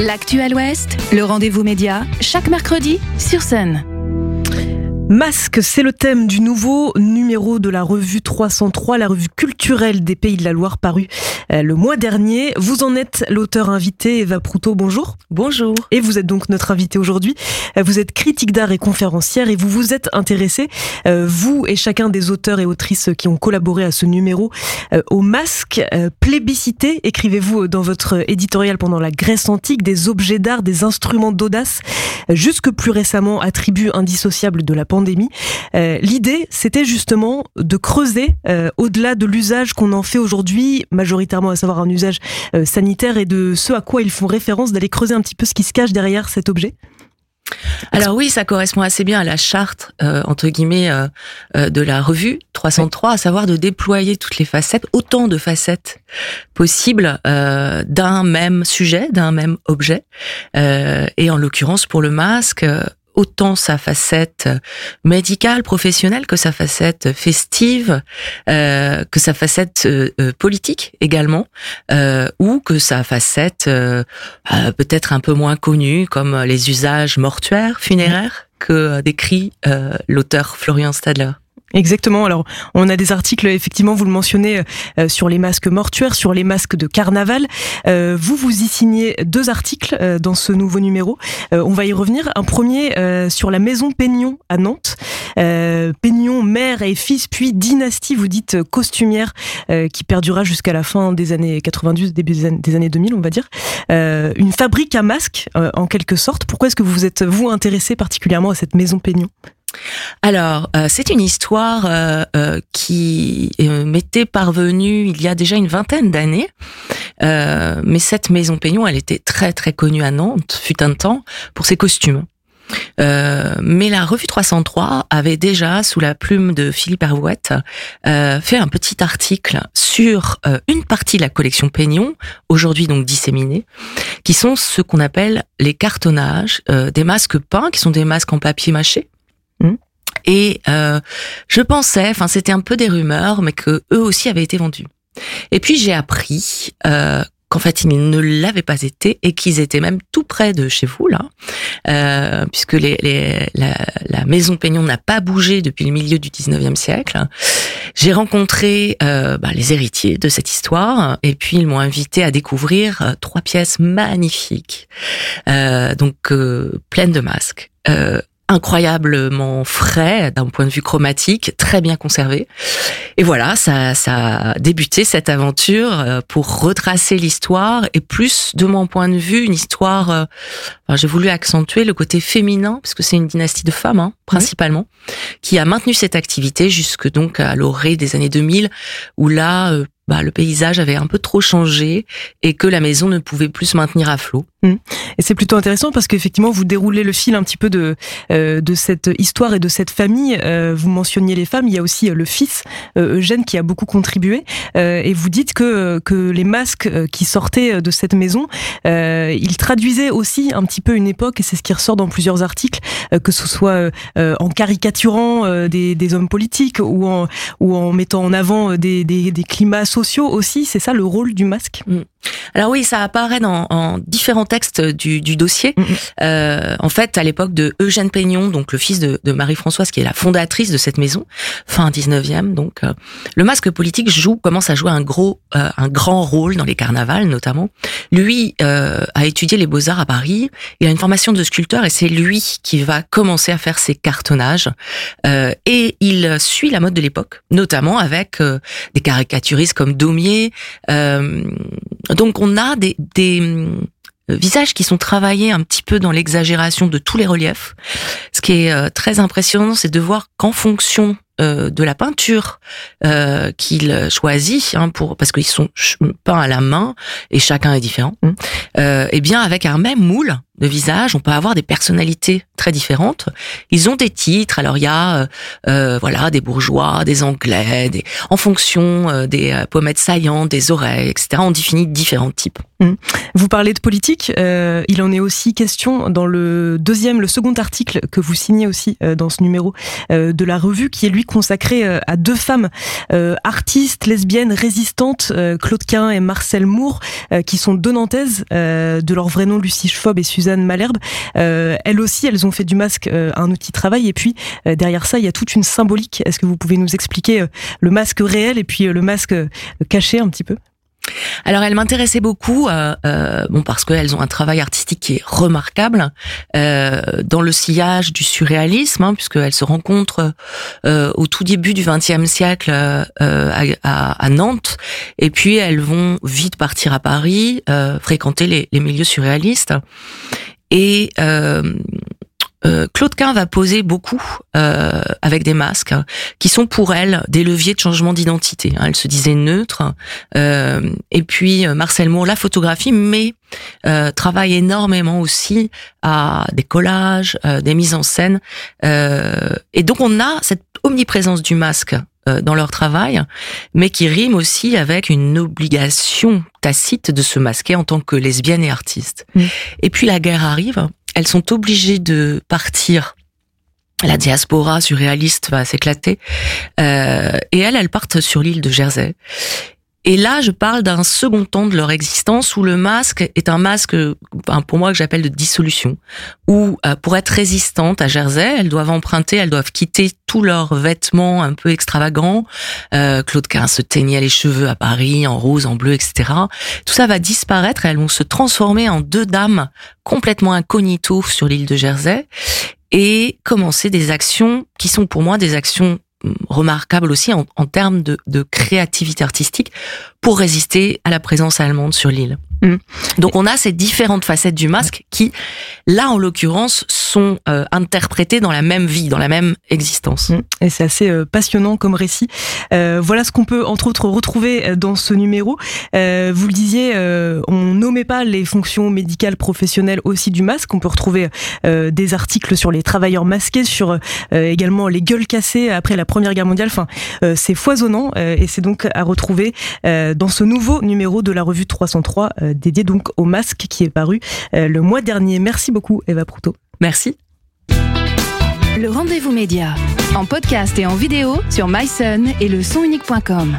L'actuel Ouest, le rendez-vous média, chaque mercredi sur scène. Masque, c'est le thème du nouveau numéro de la revue 303, la revue culturelle des Pays de la Loire paru euh, le mois dernier. Vous en êtes l'auteur invité, Eva Proutot, bonjour. Bonjour. Et vous êtes donc notre invité aujourd'hui. Euh, vous êtes critique d'art et conférencière et vous vous êtes intéressé, euh, vous et chacun des auteurs et autrices qui ont collaboré à ce numéro, au masque plébiscité, écrivez-vous dans votre éditorial pendant la Grèce antique, des objets d'art, des instruments d'audace, jusque plus récemment attributs indissociables de la Euh, l'idée, c'était justement de creuser euh, au-delà de l'usage qu'on en fait aujourd'hui, majoritairement à savoir un usage euh, sanitaire, et de ce à quoi ils font référence, d'aller creuser un petit peu ce qui se cache derrière cet objet. Alors oui, ça correspond assez bien à la charte entre guillemets de la revue 303, à savoir de déployer toutes les facettes, autant de facettes possibles d'un même sujet, d'un même objet. et en l'occurrence pour le masque, autant sa facette médicale, professionnelle, que sa facette festive, euh, que sa facette euh, euh, politique également, ou que sa facette peut-être un peu moins connue, comme les usages mortuaires, funéraires, que décrit l'auteur Florian Stadler. Exactement. Alors, on a des articles, effectivement, vous le mentionnez, euh, sur les masques mortuaires, sur les masques de carnaval. Euh, vous, vous y signez deux articles euh, dans ce nouveau numéro. on va y revenir. Un premier sur la maison Peignon à Nantes. Peignon, mère et fils, puis dynastie, vous dites costumière, qui perdura jusqu'à la fin des années 90, début des années 2000, on va dire. une fabrique à masques, en quelque sorte. Pourquoi est-ce que vous êtes, vous, intéressé particulièrement à cette maison Peignon? Alors, euh, c'est une histoire euh, euh, qui m'était parvenue il y a déjà une vingtaine d'années. mais cette maison Peignon, elle était très très connue à Nantes, fut un temps, pour ses costumes. mais la revue 303 avait déjà, sous la plume de Philippe Hervouette, fait un petit article sur une partie de la collection Peignon, aujourd'hui donc disséminée, qui sont ce qu'on appelle les cartonnages, des masques peints, qui sont des masques en papier mâché. Et euh, je pensais, enfin c'était un peu des rumeurs, mais que eux aussi avaient été vendus. Et puis j'ai appris euh, qu'en fait ils ne l'avaient pas été et qu'ils étaient même tout près de chez vous là, euh, puisque la, maison Peignon n'a pas bougé depuis le milieu du 19e siècle. J'ai rencontré bah, les héritiers de cette histoire et puis ils m'ont invité à découvrir trois pièces magnifiques, donc pleines de masques incroyablement frais d'un point de vue chromatique, très bien conservé. Et voilà, ça, ça a débuté cette aventure euh, pour retracer l'histoire et plus de mon point de vue une histoire. Euh, j'ai voulu accentuer le côté féminin parce que c'est une dynastie de femmes hein, principalement qui a maintenu cette activité jusque donc à l'orée des années 2000 où là euh, bah, le paysage avait un peu trop changé et que la maison ne pouvait plus se maintenir à flot. Mmh. Et c'est plutôt intéressant parce qu'effectivement, vous déroulez le fil un petit peu de, euh, de cette histoire et de cette famille. Euh, vous mentionniez les femmes, il y a aussi euh, le fils, Eugène, qui a beaucoup contribué. et vous dites que, que les masques qui sortaient de cette maison, ils traduisaient aussi un petit peu une époque, et c'est ce qui ressort dans plusieurs articles, que ce soit en caricaturant des, des, hommes politiques ou en, ou en mettant en avant des, des, des climats sociaux aussi. C'est ça le rôle du masque? Mmh. Alors oui, ça apparaît dans, en différents textes du, du dossier. Euh, en fait, à l'époque de Eugène Peignon, donc le fils de, de Marie-Françoise, qui est la fondatrice de cette maison, fin 19e, donc euh, le masque politique joue, commence à jouer un gros, euh, un grand rôle dans les carnavals notamment. Lui euh, a étudié les beaux arts à Paris. Il a une formation de sculpteur et c'est lui qui va commencer à faire ses cartonnages. et il suit la mode de l'époque, notamment avec des caricaturistes comme Daumier. Donc on a des, des euh, visages qui sont travaillés un petit peu dans l'exagération de tous les reliefs. Ce qui est euh, très impressionnant, c'est de voir qu'en fonction euh, de la peinture qu'il choisit, hein, pour parce qu'ils sont peints à la main et chacun est différent. Mmh. et bien avec un même moule, de visage, on peut avoir des personnalités très différentes. Ils ont des titres, alors il y a euh, euh voilà des bourgeois, des anglais, des, en fonction euh, des euh, pommettes saillantes, des oreilles, etc. On définit différents types. Mmh. Vous parlez de politique, euh, il en est aussi question dans le deuxième, le second article que vous signez aussi dans ce numéro de la revue, qui est lui consacré à deux femmes artistes, lesbiennes, résistantes, Claude Quin et Marcel Moore, qui sont deux de leur vrai nom Lucie Schfob et Suzanne Malherbe. elles aussi, elles ont fait du masque un outil de travail, et puis derrière ça, il y a toute une symbolique. Est-ce que vous pouvez nous expliquer le masque réel et puis le masque caché un petit peu? Alors, elles m'intéressaient beaucoup, euh, euh, bon parce qu'elles ont un travail artistique qui est remarquable euh, dans le sillage du surréalisme, hein, puisqu'elles se rencontrent euh, au tout début du XXe siècle à, Nantes, et puis elles vont vite partir à Paris, fréquenter les, milieux surréalistes. Et Claude Quin va poser beaucoup euh, avec des masques hein, qui sont pour elle des leviers de changement d'identité. Hein. Elle se disait neutre. Euh, et puis Marcel Moore la photographie, mais travaille énormément aussi à des collages, des mises en scène. et donc on a cette omniprésence du masque dans leur travail, mais qui rime aussi avec une obligation tacite de se masquer en tant que lesbienne et artiste. Mmh. Et puis la guerre arrive elles sont obligées de partir. La diaspora surréaliste va s'éclater. Euh, et elles, elles partent sur l'île de Jersey. Et là, je parle d'un second temps de leur existence où le masque est un masque, pour moi, que j'appelle de dissolution. Où, euh, pour être résistante à Jersey, elles doivent emprunter, elles doivent quitter tous leurs vêtements un peu extravagants. Euh, Claude Quin se teignait les cheveux à Paris, en rose, en bleu, etc. Tout ça va disparaître et elles vont se transformer en deux dames complètement incognito sur l'île de Jersey et commencer des actions qui sont pour moi des actions remarquable aussi en, termes de, créativité artistique pour résister à la présence allemande sur l'île. Mm. Donc on a ces différentes facettes du masque qui, là en l'occurrence, sont euh, interprétées dans la même vie, dans la même existence. Mm. Et c'est assez euh, passionnant comme récit. Euh, voilà ce qu'on peut entre autres retrouver dans ce numéro. Vous le disiez, on nommait pas les fonctions médicales professionnelles aussi du masque. On peut retrouver des articles sur les travailleurs masqués, sur également les gueules cassées après la Première Guerre mondiale. Enfin, c'est foisonnant et c'est donc à retrouver dans ce nouveau numéro de la revue 303 dédié donc au masque qui est paru le mois dernier. Merci beaucoup Eva Proutot. Merci. Le rendez-vous média en podcast et en vidéo sur myson et le sonunique.com.